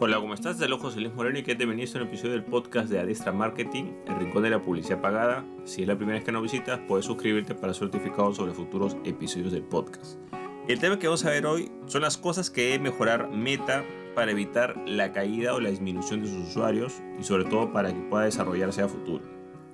Hola, ¿cómo estás? Del ojo Luis Moreno y que te venís a un episodio del podcast de Adestra Marketing, el rincón de la publicidad pagada. Si es la primera vez que nos visitas, puedes suscribirte para ser notificado sobre futuros episodios del podcast. El tema que vamos a ver hoy son las cosas que debe mejorar Meta para evitar la caída o la disminución de sus usuarios y sobre todo para que pueda desarrollarse a futuro.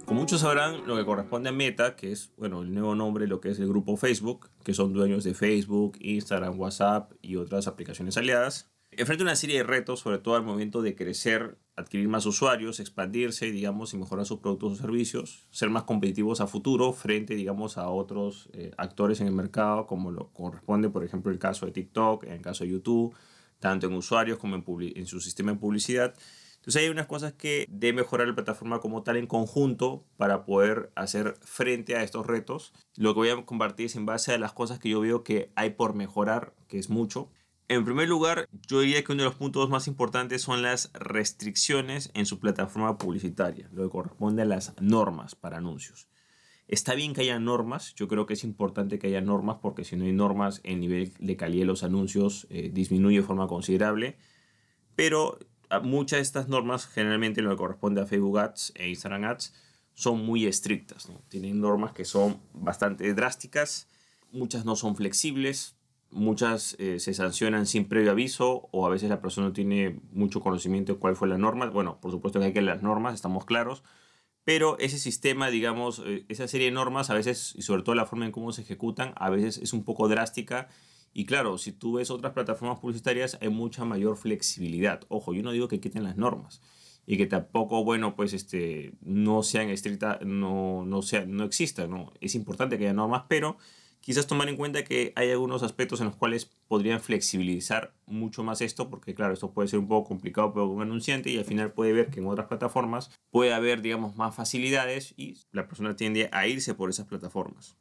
Como muchos sabrán, lo que corresponde a Meta, que es bueno, el nuevo nombre, lo que es el grupo Facebook, que son dueños de Facebook, Instagram, WhatsApp y otras aplicaciones aliadas, enfrenta una serie de retos, sobre todo al momento de crecer, adquirir más usuarios, expandirse, digamos, y mejorar sus productos o servicios, ser más competitivos a futuro frente, digamos, a otros eh, actores en el mercado, como lo corresponde, por ejemplo, el caso de TikTok, en el caso de YouTube, tanto en usuarios como en, en su sistema de publicidad. Entonces hay unas cosas que debe mejorar la plataforma como tal en conjunto para poder hacer frente a estos retos. Lo que voy a compartir es en base a las cosas que yo veo que hay por mejorar, que es mucho. En primer lugar, yo diría que uno de los puntos más importantes son las restricciones en su plataforma publicitaria, lo que corresponde a las normas para anuncios. Está bien que haya normas, yo creo que es importante que haya normas porque si no hay normas el nivel de calidad de los anuncios eh, disminuye de forma considerable, pero muchas de estas normas, generalmente lo que corresponde a Facebook Ads e Instagram Ads, son muy estrictas, tienen normas que son bastante drásticas, muchas no son flexibles, muchas eh, se sancionan sin previo aviso o a veces la persona no tiene mucho conocimiento de cuál fue la norma. Bueno, por supuesto que hay que las normas, estamos claros, pero ese sistema, digamos, eh, esa serie de normas a veces, y sobre todo la forma en cómo se ejecutan, a veces es un poco drástica. Y claro, si tú ves otras plataformas publicitarias, hay mucha mayor flexibilidad. Ojo, yo no digo que quiten las normas y que tampoco, bueno, pues este, no sean estrictas, no, no, sea, no existan, ¿no? Es importante que haya normas, pero quizás tomar en cuenta que hay algunos aspectos en los cuales podrían flexibilizar mucho más esto, porque claro, esto puede ser un poco complicado para un anunciante y al final puede ver que en otras plataformas puede haber, digamos, más facilidades y la persona tiende a irse por esas plataformas.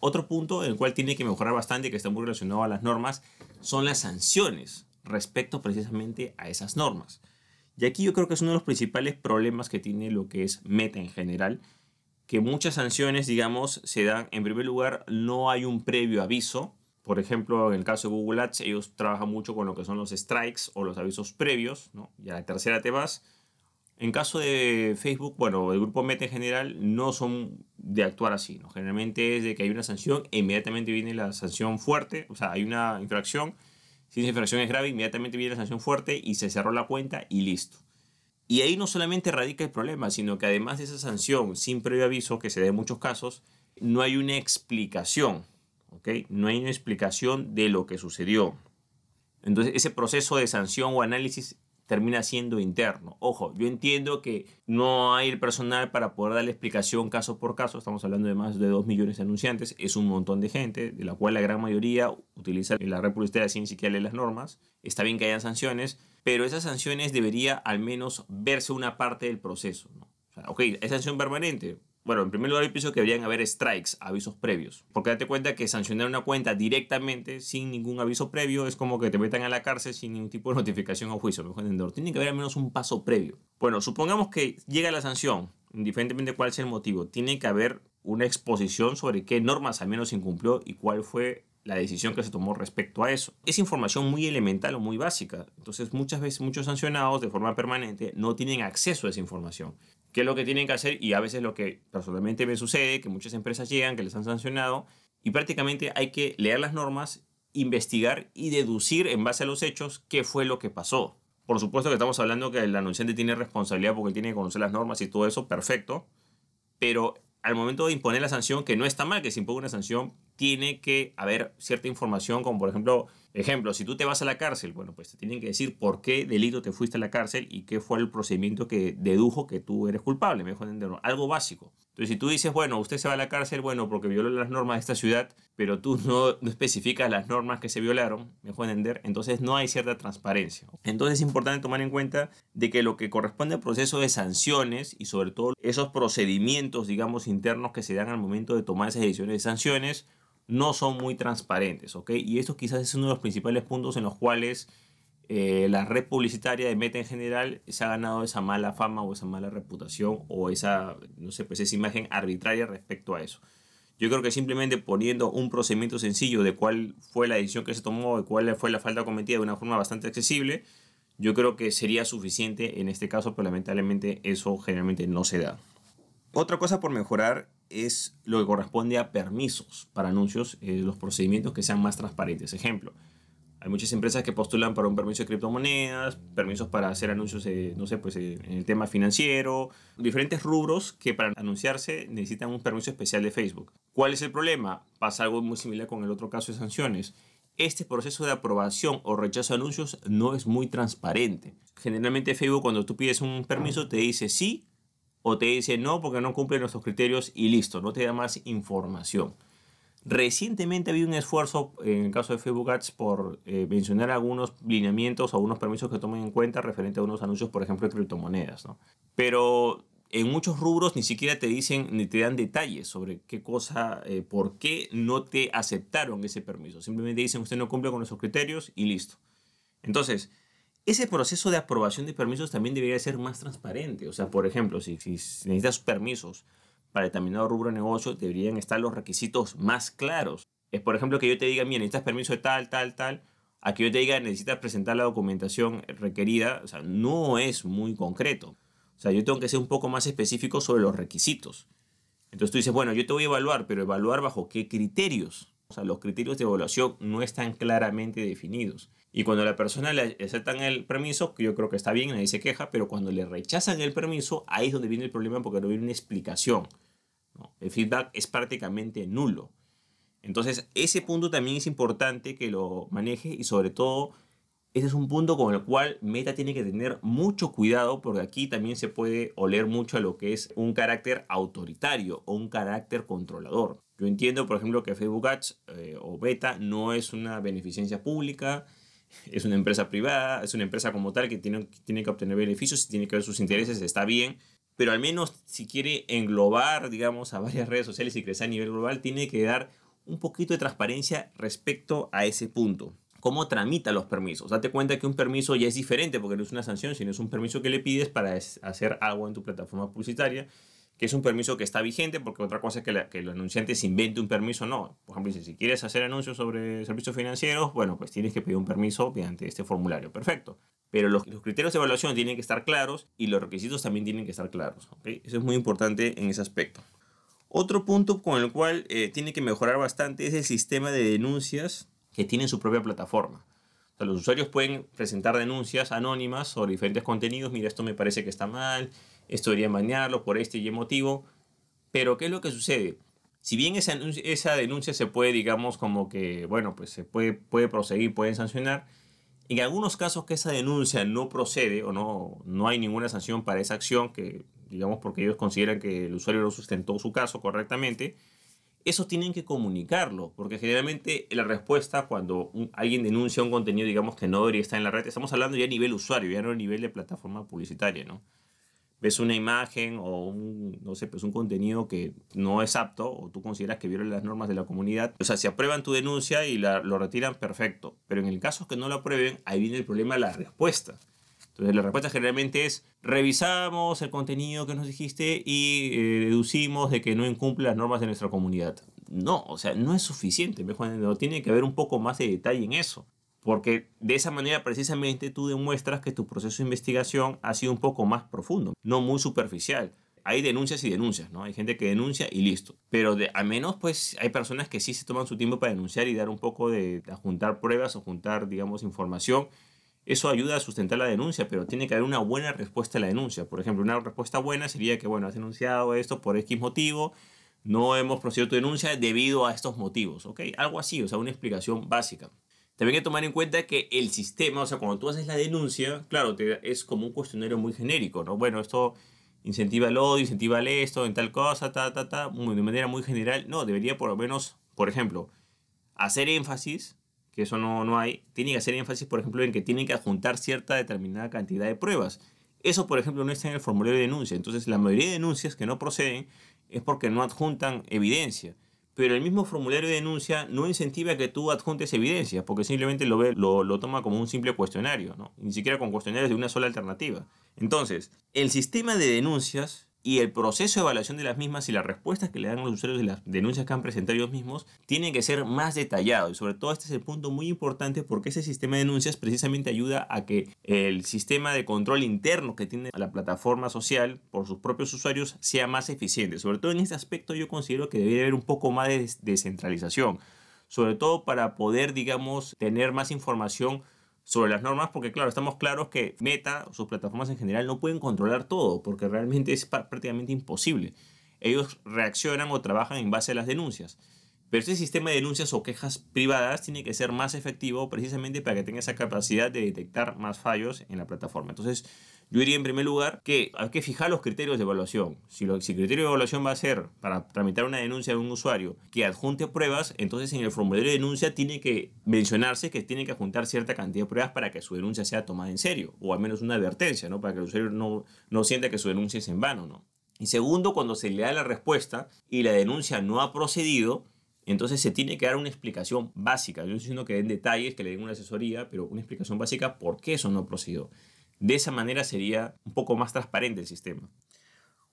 Otro punto en el cual tiene que mejorar bastante, que está muy relacionado a las normas, son las sanciones respecto precisamente a esas normas. Y aquí yo creo que es uno de los principales problemas que tiene lo que es Meta en general, que muchas sanciones, digamos, se dan, en primer lugar, no hay un previo aviso. Por ejemplo, en el caso de Google Ads, ellos trabajan mucho con lo que son los strikes o los avisos previos. Y a la tercera te vas. En caso de Facebook, bueno, el grupo Meta en general no son de actuar así, ¿no? Generalmente es de que hay una sanción e inmediatamente viene la sanción fuerte, o sea, hay una infracción, si esa infracción es grave, inmediatamente viene la sanción fuerte y se cerró la cuenta y listo. Y ahí no solamente radica el problema, sino que además de esa sanción sin previo aviso, que se da en muchos casos, no hay una explicación, ¿ok? No hay una explicación de lo que sucedió. Entonces, ese proceso de sanción o análisis termina siendo interno. Ojo, yo entiendo que no hay el personal para poder darle explicación caso por caso. Estamos hablando de más de 2 millones de anunciantes. Es un montón de gente, de la cual la gran mayoría utiliza la red publicitaria sin siquiera leer las normas. Está bien que hayan sanciones, pero esas sanciones debería al menos verse una parte del proceso. O sea, ok, es sanción permanente. Bueno, en primer lugar, yo pienso que deberían haber strikes, avisos previos. Porque date cuenta que sancionar una cuenta directamente, sin ningún aviso previo, es como que te metan a la cárcel sin ningún tipo de notificación o juicio. Mejor entender. Tiene que haber al menos un paso previo. Bueno, supongamos que llega la sanción, indiferentemente de cuál sea el motivo. Tiene que haber una exposición sobre qué normas al menos incumplió y cuál fue la decisión que se tomó respecto a eso. Es información muy elemental o muy básica. Entonces muchas veces muchos sancionados de forma permanente no tienen acceso a esa información. ¿Qué es lo que tienen que hacer? Y a veces lo que personalmente me sucede, que muchas empresas llegan, que les han sancionado, y prácticamente hay que leer las normas, investigar y deducir en base a los hechos qué fue lo que pasó. Por supuesto que estamos hablando que el anunciante tiene responsabilidad porque tiene que conocer las normas y todo eso, perfecto. Pero al momento de imponer la sanción, que no está mal que se imponga una sanción, tiene que haber cierta información, como por ejemplo, ejemplo, si tú te vas a la cárcel, bueno, pues te tienen que decir por qué delito te fuiste a la cárcel y qué fue el procedimiento que dedujo que tú eres culpable, mejor entenderlo, algo básico. Entonces, si tú dices, bueno, usted se va a la cárcel, bueno, porque violó las normas de esta ciudad, pero tú no, no especificas las normas que se violaron, mejor entender, entonces no hay cierta transparencia. Entonces es importante tomar en cuenta de que lo que corresponde al proceso de sanciones y sobre todo esos procedimientos, digamos, internos que se dan al momento de tomar esas decisiones de sanciones, no son muy transparentes, ¿ok? Y esto quizás es uno de los principales puntos en los cuales eh, la red publicitaria de Meta en general se ha ganado esa mala fama o esa mala reputación o esa, no sé, pues esa imagen arbitraria respecto a eso. Yo creo que simplemente poniendo un procedimiento sencillo de cuál fue la decisión que se tomó, de cuál fue la falta cometida de una forma bastante accesible, yo creo que sería suficiente en este caso, pero lamentablemente eso generalmente no se da. Otra cosa por mejorar es lo que corresponde a permisos para anuncios, eh, los procedimientos que sean más transparentes. Ejemplo, hay muchas empresas que postulan para un permiso de criptomonedas, permisos para hacer anuncios, no sé, pues en el tema financiero, diferentes rubros que para anunciarse necesitan un permiso especial de Facebook. ¿Cuál es el problema? Pasa algo muy similar con el otro caso de sanciones. Este proceso de aprobación o rechazo de anuncios no es muy transparente. Generalmente Facebook cuando tú pides un permiso te dice sí o te dice no porque no cumple nuestros criterios y listo, no te da más información. Recientemente ha habido un esfuerzo, en el caso de Facebook Ads, por eh, mencionar algunos lineamientos o algunos permisos que tomen en cuenta referente a unos anuncios, por ejemplo, de criptomonedas. ¿no? Pero en muchos rubros ni siquiera te dicen ni te dan detalles sobre qué cosa, eh, por qué no te aceptaron ese permiso. Simplemente dicen usted no cumple con nuestros criterios y listo. Entonces, ese proceso de aprobación de permisos también debería ser más transparente. O sea, por ejemplo, si, si necesitas permisos para determinado rubro de negocio, deberían estar los requisitos más claros. Es, por ejemplo, que yo te diga, mira, necesitas permiso de tal, tal, tal, a que yo te diga, necesitas presentar la documentación requerida, o sea, no es muy concreto. O sea, yo tengo que ser un poco más específico sobre los requisitos. Entonces tú dices, bueno, yo te voy a evaluar, pero evaluar bajo qué criterios. O sea, los criterios de evaluación no están claramente definidos. Y cuando la persona le aceptan el permiso, yo creo que está bien, nadie se queja, pero cuando le rechazan el permiso, ahí es donde viene el problema porque no viene una explicación. El feedback es prácticamente nulo. Entonces, ese punto también es importante que lo maneje y sobre todo ese es un punto con el cual Meta tiene que tener mucho cuidado porque aquí también se puede oler mucho a lo que es un carácter autoritario o un carácter controlador. Yo entiendo, por ejemplo, que Facebook Ads eh, o Beta no es una beneficencia pública, es una empresa privada, es una empresa como tal que tiene, tiene que obtener beneficios y tiene que ver sus intereses, está bien, pero al menos si quiere englobar, digamos, a varias redes sociales y crecer a nivel global, tiene que dar un poquito de transparencia respecto a ese punto cómo tramita los permisos. Date cuenta que un permiso ya es diferente porque no es una sanción, sino es un permiso que le pides para hacer algo en tu plataforma publicitaria, que es un permiso que está vigente, porque otra cosa es que, que el anunciante se invente un permiso, no. Por ejemplo, si quieres hacer anuncios sobre servicios financieros, bueno, pues tienes que pedir un permiso mediante este formulario. Perfecto. Pero los, criterios de evaluación tienen que estar claros y los requisitos también tienen que estar claros. Eso es muy importante en ese aspecto. Otro punto con el cual eh, tiene que mejorar bastante es el sistema de denuncias que tienen su propia plataforma. Los usuarios pueden presentar denuncias anónimas sobre diferentes contenidos. Mira, esto me parece que está mal, esto debería bañarlo por este y motivo. Pero, ¿qué es lo que sucede? Si bien esa, esa denuncia se puede, digamos, como que, bueno, pues se puede, puede proseguir, pueden sancionar, en algunos casos que esa denuncia no procede o no, no hay ninguna sanción para esa acción, que digamos porque ellos consideran que el usuario no sustentó su caso correctamente, eso tienen que comunicarlo, porque generalmente la respuesta cuando alguien denuncia un contenido, digamos, que no debería estar en la red, estamos hablando ya a nivel usuario, ya no a nivel de plataforma publicitaria, ¿no? Ves una imagen o un, no sé, pues un contenido que no es apto o tú consideras que viola las normas de la comunidad, o sea, si aprueban tu denuncia y la, lo retiran, perfecto, pero en el caso que no lo aprueben, ahí viene el problema de la respuesta. Entonces la respuesta generalmente es revisamos el contenido que nos dijiste y eh, deducimos de que no incumple las normas de nuestra comunidad. No, o sea, no es suficiente, no tiene que haber un poco más de detalle en eso. Porque de esa manera precisamente tú demuestras que tu proceso de investigación ha sido un poco más profundo, no muy superficial. Hay denuncias y denuncias, ¿no? Hay gente que denuncia y listo. Pero de, al menos pues hay personas que sí se toman su tiempo para denunciar y dar un poco de, de juntar pruebas o juntar, digamos, información eso ayuda a sustentar la denuncia, pero tiene que haber una buena respuesta a la denuncia. Por ejemplo, una respuesta buena sería que, bueno, has denunciado esto por X motivo, no hemos procedido tu denuncia debido a estos motivos, ¿ok? Algo así, o sea, una explicación básica. También hay que tomar en cuenta que el sistema, o sea, cuando tú haces la denuncia, claro, es como un cuestionario muy genérico, ¿no? Bueno, esto incentiva el odio, incentiva esto, en tal cosa, ta, ta, ta, de manera muy general. No, debería por lo menos, por ejemplo, hacer énfasis eso no, no hay, tiene que hacer énfasis, por ejemplo, en que tienen que adjuntar cierta determinada cantidad de pruebas. Eso, por ejemplo, no está en el formulario de denuncia. Entonces, la mayoría de denuncias que no proceden es porque no adjuntan evidencia. Pero el mismo formulario de denuncia no incentiva que tú adjuntes evidencia, porque simplemente lo, ve, lo, lo toma como un simple cuestionario, ¿no? ni siquiera con cuestionarios de una sola alternativa. Entonces, el sistema de denuncias y el proceso de evaluación de las mismas y las respuestas que le dan los usuarios de las denuncias que han presentado ellos mismos tienen que ser más detallados. Y sobre todo este es el punto muy importante porque ese sistema de denuncias precisamente ayuda a que el sistema de control interno que tiene la plataforma social por sus propios usuarios sea más eficiente. Sobre todo en este aspecto yo considero que debería haber un poco más de descentralización. Sobre todo para poder, digamos, tener más información sobre las normas, porque claro, estamos claros que Meta, sus plataformas en general, no pueden controlar todo, porque realmente es prácticamente imposible. Ellos reaccionan o trabajan en base a las denuncias. Pero este sistema de denuncias o quejas privadas tiene que ser más efectivo precisamente para que tenga esa capacidad de detectar más fallos en la plataforma. Entonces, yo diría en primer lugar que hay que fijar los criterios de evaluación. Si, lo, si el criterio de evaluación va a ser para tramitar una denuncia de un usuario que adjunte pruebas, entonces en el formulario de denuncia tiene que mencionarse que tiene que adjuntar cierta cantidad de pruebas para que su denuncia sea tomada en serio, o al menos una advertencia, ¿no? para que el usuario no, no sienta que su denuncia es en vano. ¿no? Y segundo, cuando se le da la respuesta y la denuncia no ha procedido, entonces se tiene que dar una explicación básica. Yo no estoy diciendo que den detalles, que le den una asesoría, pero una explicación básica por qué eso no procedió. De esa manera sería un poco más transparente el sistema.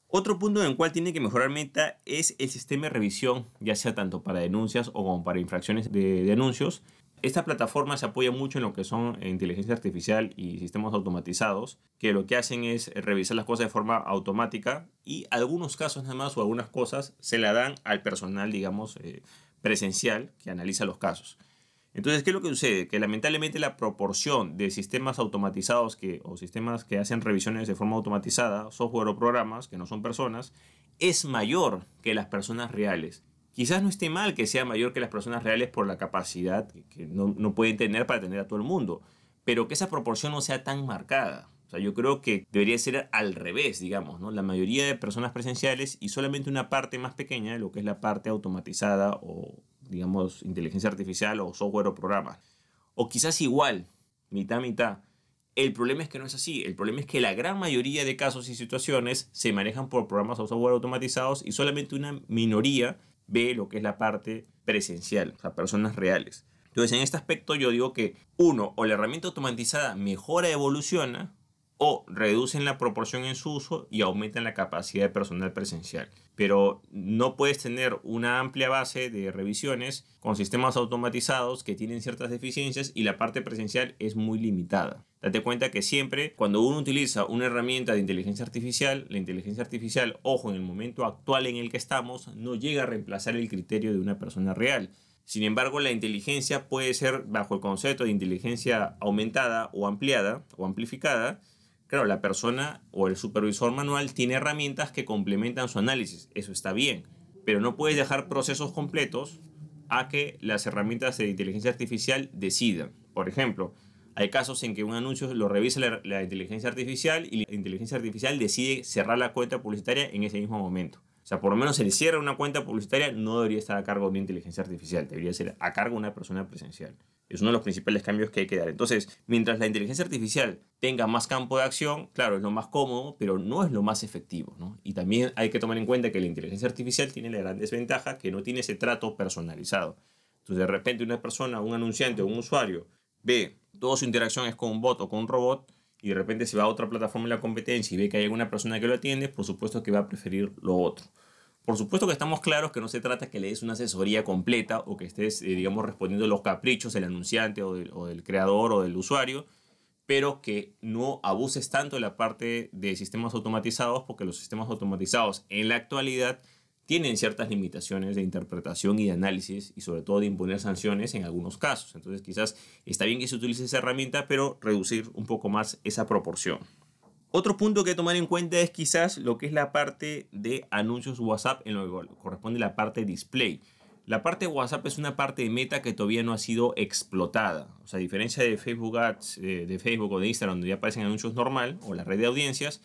Otro punto en el cual tiene que mejorar Meta es el sistema de revisión, ya sea tanto para denuncias o como para infracciones de, anuncios. Esta plataforma se apoya mucho en lo que son inteligencia artificial y sistemas automatizados, que lo que hacen es revisar las cosas de forma automática y algunos casos nada más o algunas cosas se la dan al personal, digamos, eh, presencial que analiza los casos. Entonces, ¿qué es lo que sucede? Que lamentablemente la proporción de sistemas automatizados que, o sistemas que hacen revisiones de forma automatizada, software o programas, que no son personas, es mayor que las personas reales. Quizás no esté mal que sea mayor que las personas reales por la capacidad que no, no pueden tener para atender a todo el mundo, pero que esa proporción no sea tan marcada. O sea, yo creo que debería ser al revés, digamos, ¿no? La mayoría de personas presenciales y solamente una parte más pequeña lo que es la parte automatizada o digamos, inteligencia artificial o software o programa. O quizás igual, mitad, mitad. El problema es que no es así. El problema es que la gran mayoría de casos y situaciones se manejan por programas o software automatizados y solamente una minoría ve lo que es la parte presencial, o sea, personas reales. Entonces, en este aspecto yo digo que uno, o la herramienta automatizada mejora, evoluciona, o reducen la proporción en su uso y aumentan la capacidad de personal presencial. Pero no puedes tener una amplia base de revisiones con sistemas automatizados que tienen ciertas deficiencias y la parte presencial es muy limitada. Date cuenta que siempre cuando uno utiliza una herramienta de inteligencia artificial, la inteligencia artificial, ojo, en el momento actual en el que estamos, no llega a reemplazar el criterio de una persona real. Sin embargo, la inteligencia puede ser bajo el concepto de inteligencia aumentada o ampliada o amplificada, Claro, la persona o el supervisor manual tiene herramientas que complementan su análisis, eso está bien, pero no puedes dejar procesos completos a que las herramientas de inteligencia artificial decidan. Por ejemplo, hay casos en que un anuncio lo revisa la, inteligencia artificial y la inteligencia artificial decide cerrar la cuenta publicitaria en ese mismo momento. O sea, por lo menos se le cierra una cuenta publicitaria, no debería estar a cargo de una inteligencia artificial, debería ser a cargo de una persona presencial. Es uno de los principales cambios que hay que dar. Entonces, mientras la inteligencia artificial tenga más campo de acción, claro, es lo más cómodo, pero no es lo más efectivo. ¿no? Y también hay que tomar en cuenta que la inteligencia artificial tiene la gran desventaja que no tiene ese trato personalizado. Entonces, de repente una persona, un anunciante o un usuario ve toda su interacción es con un bot o con un robot y de repente se va a otra plataforma en la competencia y ve que hay alguna persona que lo atiende, por supuesto que va a preferir lo otro. Por supuesto que estamos claros que no se trata que le des una asesoría completa o que estés, eh, digamos, respondiendo a los caprichos del anunciante o del, o del, creador o del usuario, pero que no abuses tanto de la parte de sistemas automatizados, porque los sistemas automatizados en la actualidad tienen ciertas limitaciones de interpretación y de análisis y sobre todo de imponer sanciones en algunos casos. Entonces quizás está bien que se utilice esa herramienta, pero reducir un poco más esa proporción. Otro punto que tomar en cuenta es quizás lo que es la parte de anuncios WhatsApp en lo que corresponde la parte display. La parte de WhatsApp es una parte de meta que todavía no ha sido explotada. O sea, a diferencia de Facebook Ads, eh, de Facebook o de Instagram, donde ya aparecen anuncios normal, o la red de audiencias,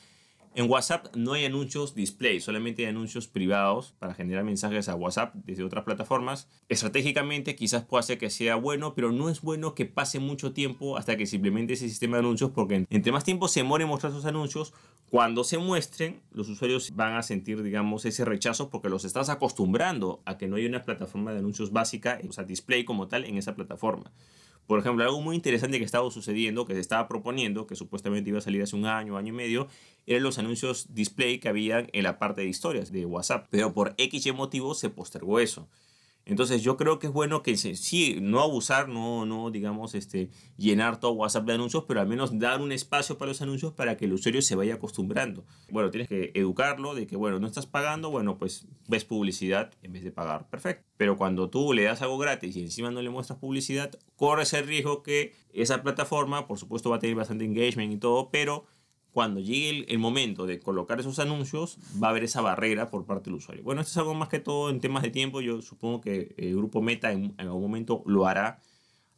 en WhatsApp no hay anuncios display, solamente hay anuncios privados para generar mensajes a WhatsApp desde otras plataformas. Estratégicamente quizás pueda ser que sea bueno, pero no es bueno que pase mucho tiempo hasta que se implemente ese sistema de anuncios porque entre más tiempo se muere mostrar sus anuncios, cuando se muestren, los usuarios van a sentir, digamos, ese rechazo porque los estás acostumbrando a que no hay una plataforma de anuncios básica, o sea, display como tal en esa plataforma. Por ejemplo, algo muy interesante que estaba sucediendo, que se estaba proponiendo, que supuestamente iba a salir hace un año, año y medio, eran los anuncios display que había en la parte de historias de WhatsApp. Pero por X motivo se postergó eso. Entonces yo creo que es bueno que sí, no abusar, no, no digamos, este, llenar todo WhatsApp de anuncios, pero al menos dar un espacio para los anuncios para que el usuario se vaya acostumbrando. Bueno, tienes que educarlo de que, bueno, no estás pagando, bueno, pues ves publicidad en vez de pagar. Perfecto. Pero cuando tú le das algo gratis y encima no le muestras publicidad, corres el riesgo que esa plataforma, por supuesto, va a tener bastante engagement y todo, pero cuando llegue el, momento de colocar esos anuncios, va a haber esa barrera por parte del usuario. Bueno, esto es algo más que todo en temas de tiempo. Yo supongo que el grupo Meta en, algún momento lo hará.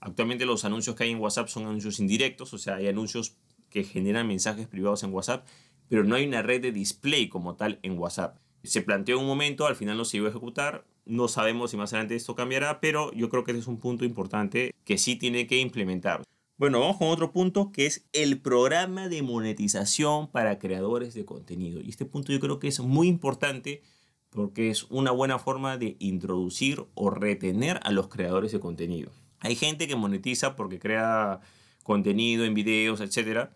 Actualmente los anuncios que hay en WhatsApp son anuncios indirectos, o sea, hay anuncios que generan mensajes privados en WhatsApp, pero no hay una red de display como tal en WhatsApp. Se planteó en un momento, al final no se iba a ejecutar. No sabemos si más adelante esto cambiará, pero yo creo que ese es un punto importante que sí tiene que implementar. Bueno, vamos con otro punto que es el programa de monetización para creadores de contenido. Y este punto yo creo que es muy importante porque es una buena forma de introducir o retener a los creadores de contenido. Hay gente que monetiza porque crea contenido en videos, etc.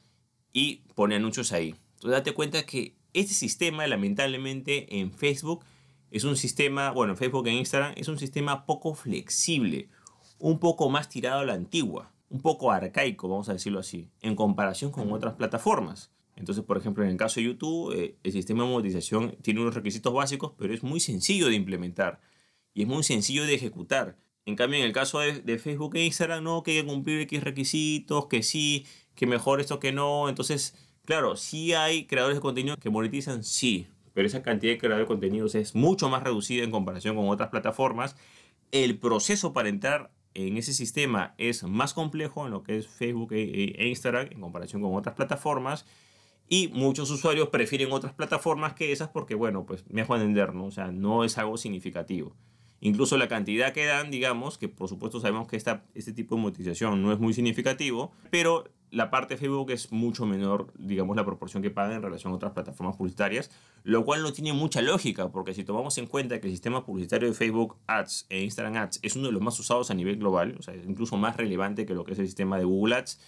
Y pone anuncios ahí. Entonces date cuenta que este sistema lamentablemente en Facebook es un sistema, bueno, en Facebook e Instagram es un sistema poco flexible, un poco más tirado a la antigua un poco arcaico, vamos a decirlo así, en comparación con otras plataformas. Entonces, por ejemplo, en el caso de YouTube, eh, el sistema de monetización tiene unos requisitos básicos, pero es muy sencillo de implementar y es muy sencillo de ejecutar. En cambio, en el caso de, Facebook e Instagram, no, que hay que cumplir X requisitos, que sí, que mejor esto que no. Entonces, claro, sí hay creadores de contenido que monetizan, sí, pero esa cantidad de creadores de contenidos es mucho más reducida en comparación con otras plataformas. El proceso para entrar en ese sistema es más complejo en lo que es Facebook e, e, e, Instagram en comparación con otras plataformas. Y muchos usuarios prefieren otras plataformas que esas porque, bueno, pues me dejo entender, ¿no? O sea, no es algo significativo. Incluso la cantidad que dan, digamos, que por supuesto sabemos que esta, este tipo de monetización no es muy significativo, pero la parte de Facebook es mucho menor, digamos, la proporción que paga en relación a otras plataformas publicitarias, lo cual no tiene mucha lógica, porque si tomamos en cuenta que el sistema publicitario de Facebook Ads e Instagram Ads es uno de los más usados a nivel global, o sea, incluso más relevante que lo que es el sistema de Google Ads,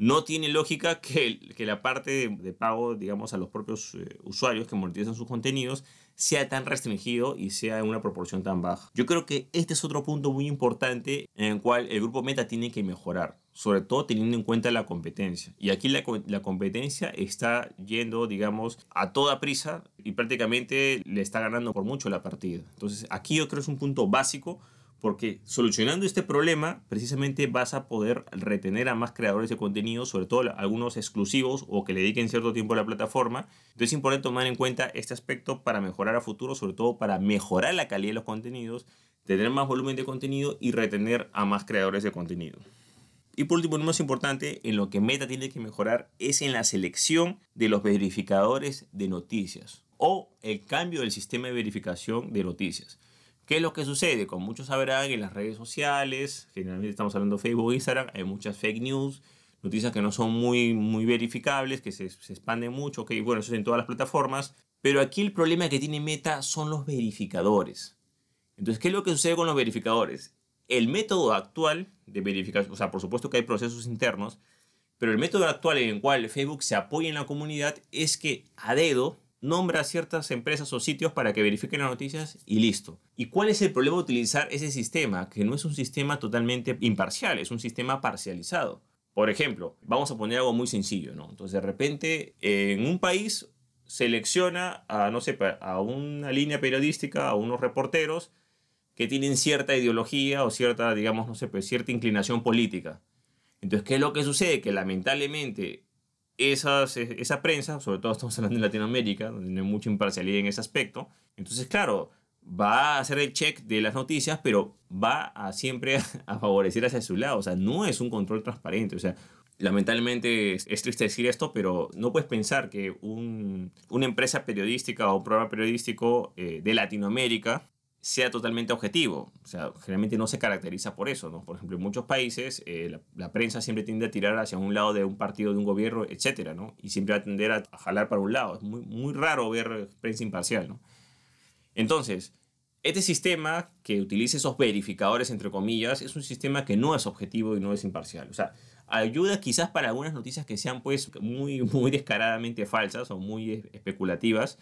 no tiene lógica que, que la parte de, pago, digamos, a los propios eh, usuarios que monetizan sus contenidos sea tan restringido y sea en una proporción tan baja. Yo creo que este es otro punto muy importante en el cual el grupo Meta tiene que mejorar, sobre todo teniendo en cuenta la competencia. Y aquí la, competencia está yendo, digamos, a toda prisa y prácticamente le está ganando por mucho la partida. Entonces, aquí yo creo que es un punto básico porque solucionando este problema, precisamente vas a poder retener a más creadores de contenido, sobre todo algunos exclusivos o que le dediquen cierto tiempo a la plataforma. Entonces es importante tomar en cuenta este aspecto para mejorar a futuro, sobre todo para mejorar la calidad de los contenidos, tener más volumen de contenido y retener a más creadores de contenido. Y por último, lo más importante, en lo que Meta tiene que mejorar es en la selección de los verificadores de noticias o el cambio del sistema de verificación de noticias. ¿Qué es lo que sucede? Como muchos sabrán, en las redes sociales, generalmente estamos hablando de Facebook, Instagram, hay muchas fake news, noticias que no son muy, muy verificables, que se, se expanden mucho, que bueno, eso es en todas las plataformas. Pero aquí el problema que tiene Meta son los verificadores. Entonces, ¿qué es lo que sucede con los verificadores? El método actual de verificación, o sea, por supuesto que hay procesos internos, pero el método actual en el cual Facebook se apoya en la comunidad es que a dedo nombra ciertas empresas o sitios para que verifiquen las noticias y listo. ¿Y cuál es el problema de utilizar ese sistema? Que no es un sistema totalmente imparcial, es un sistema parcializado. Por ejemplo, vamos a poner algo muy sencillo, ¿no? Entonces, de repente, en un país selecciona a, no sé, a una línea periodística, a unos reporteros que tienen cierta ideología o cierta, digamos, no sé, pues cierta inclinación política. Entonces, ¿qué es lo que sucede? Que lamentablemente esas, esa prensa, sobre todo estamos hablando de Latinoamérica, donde no hay mucha imparcialidad en ese aspecto, entonces claro, va a hacer el check de las noticias, pero va a siempre a favorecer hacia su lado, o sea, no es un control transparente, o sea, lamentablemente es, triste decir esto, pero no puedes pensar que un, una empresa periodística o un programa periodístico eh, de Latinoamérica sea totalmente objetivo. O sea, generalmente no se caracteriza por eso, ¿no? Por ejemplo, en muchos países eh, la, prensa siempre tiende a tirar hacia un lado de un partido, de un gobierno, etcétera, ¿no? Y siempre va a tender a, jalar para un lado. Es muy, muy raro ver prensa imparcial, ¿no? Entonces, Este sistema que utiliza esos verificadores, entre comillas, es un sistema que no es objetivo y no es imparcial. O sea, ayuda quizás para algunas noticias que sean pues muy, muy descaradamente falsas o muy especulativas,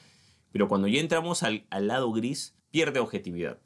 pero cuando ya entramos al, al lado gris, pierde objetividad.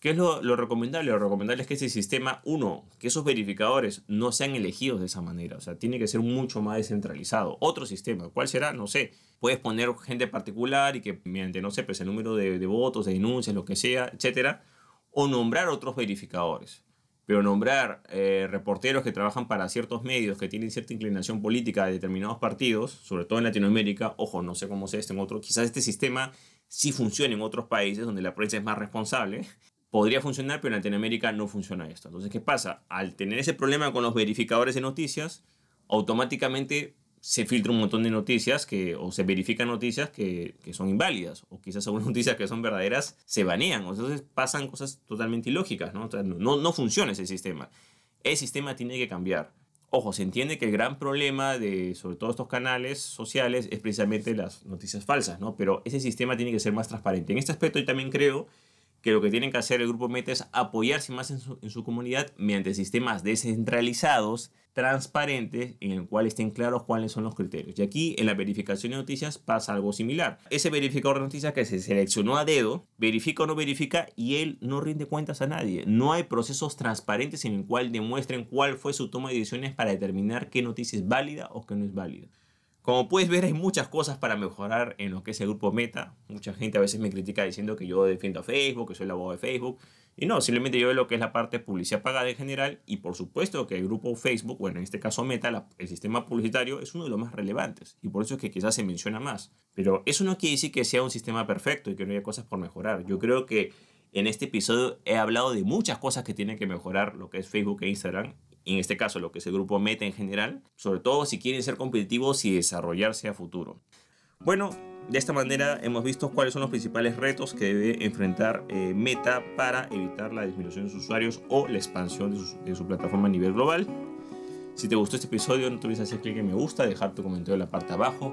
¿Qué es lo, recomendable? Lo recomendable es que ese sistema, uno, que esos verificadores no sean elegidos de esa manera. O sea, tiene que ser mucho más descentralizado. Otro sistema, ¿cuál será? No sé. Puedes poner gente particular y que mediante, no sé, pues el número de, de votos, de denuncias, lo que sea, etcétera, o nombrar otros verificadores. Pero nombrar eh, reporteros que trabajan para ciertos medios que tienen cierta inclinación política de determinados partidos, sobre todo en Latinoamérica, ojo, no sé cómo sea este en otro, quizás este sistema sí funcione en otros países donde la prensa es más responsable, podría funcionar, pero en Latinoamérica no funciona esto. Entonces, ¿qué pasa? Al tener ese problema con los verificadores de noticias, automáticamente se filtra un montón de noticias que, o se verifican noticias que, que son inválidas, o quizás algunas noticias que son verdaderas se banean. Entonces pasan cosas totalmente ilógicas, ¿no? no, no funciona ese sistema. El sistema tiene que cambiar. Ojo, se entiende que el gran problema de, sobre todo estos canales sociales, es precisamente las noticias falsas, ¿no? Pero ese sistema tiene que ser más transparente. En este aspecto yo también creo que lo que tienen que hacer el grupo Meta es apoyarse más en su, comunidad mediante sistemas descentralizados, transparentes, en el cual estén claros cuáles son los criterios. Y aquí en la verificación de noticias pasa algo similar. Ese verificador de noticias que se seleccionó a dedo, verifica o no verifica y él no rinde cuentas a nadie. No hay procesos transparentes en el cual demuestren cuál fue su toma de decisiones para determinar qué noticia es válida o qué no es válida. Como puedes ver, hay muchas cosas para mejorar en lo que es el grupo Meta. Mucha gente a veces me critica diciendo que yo defiendo a Facebook, que soy el abogado de Facebook. Y no, simplemente yo veo lo que es la parte de publicidad pagada en general. Y por supuesto que el grupo Facebook, bueno, en este caso Meta, el sistema publicitario es uno de los más relevantes. Y por eso es que quizás se menciona más. Pero eso no quiere decir que sea un sistema perfecto y que no haya cosas por mejorar. Yo creo que en este episodio he hablado de muchas cosas que tienen que mejorar lo que es Facebook e Instagram en este caso lo que es el grupo Meta en general, sobre todo si quieren ser competitivos y desarrollarse a futuro. Bueno, de esta manera hemos visto cuáles son los principales retos que debe enfrentar eh, Meta para evitar la disminución de sus usuarios o la expansión de su, plataforma a nivel global. Si te gustó este episodio, no te olvides hacer clic en me gusta, dejar tu comentario en la parte abajo,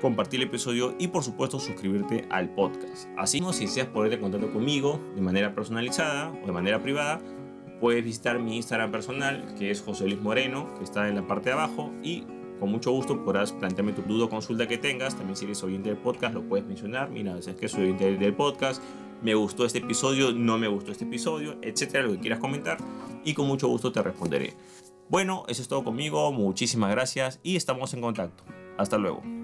compartir el episodio y por supuesto suscribirte al podcast. Así si deseas ponerte en contacto conmigo de manera personalizada o de manera privada, puedes visitar mi Instagram personal, que es José Luis Moreno, que está en la parte de abajo, y con mucho gusto podrás plantearme tu duda o consulta que tengas. También si eres oyente del podcast, lo puedes mencionar. Mira, es que soy oyente del podcast, me gustó este episodio, no me gustó este episodio, etcétera, lo que quieras comentar, y con mucho gusto te responderé. Bueno, eso es todo conmigo, muchísimas gracias y estamos en contacto. Hasta luego.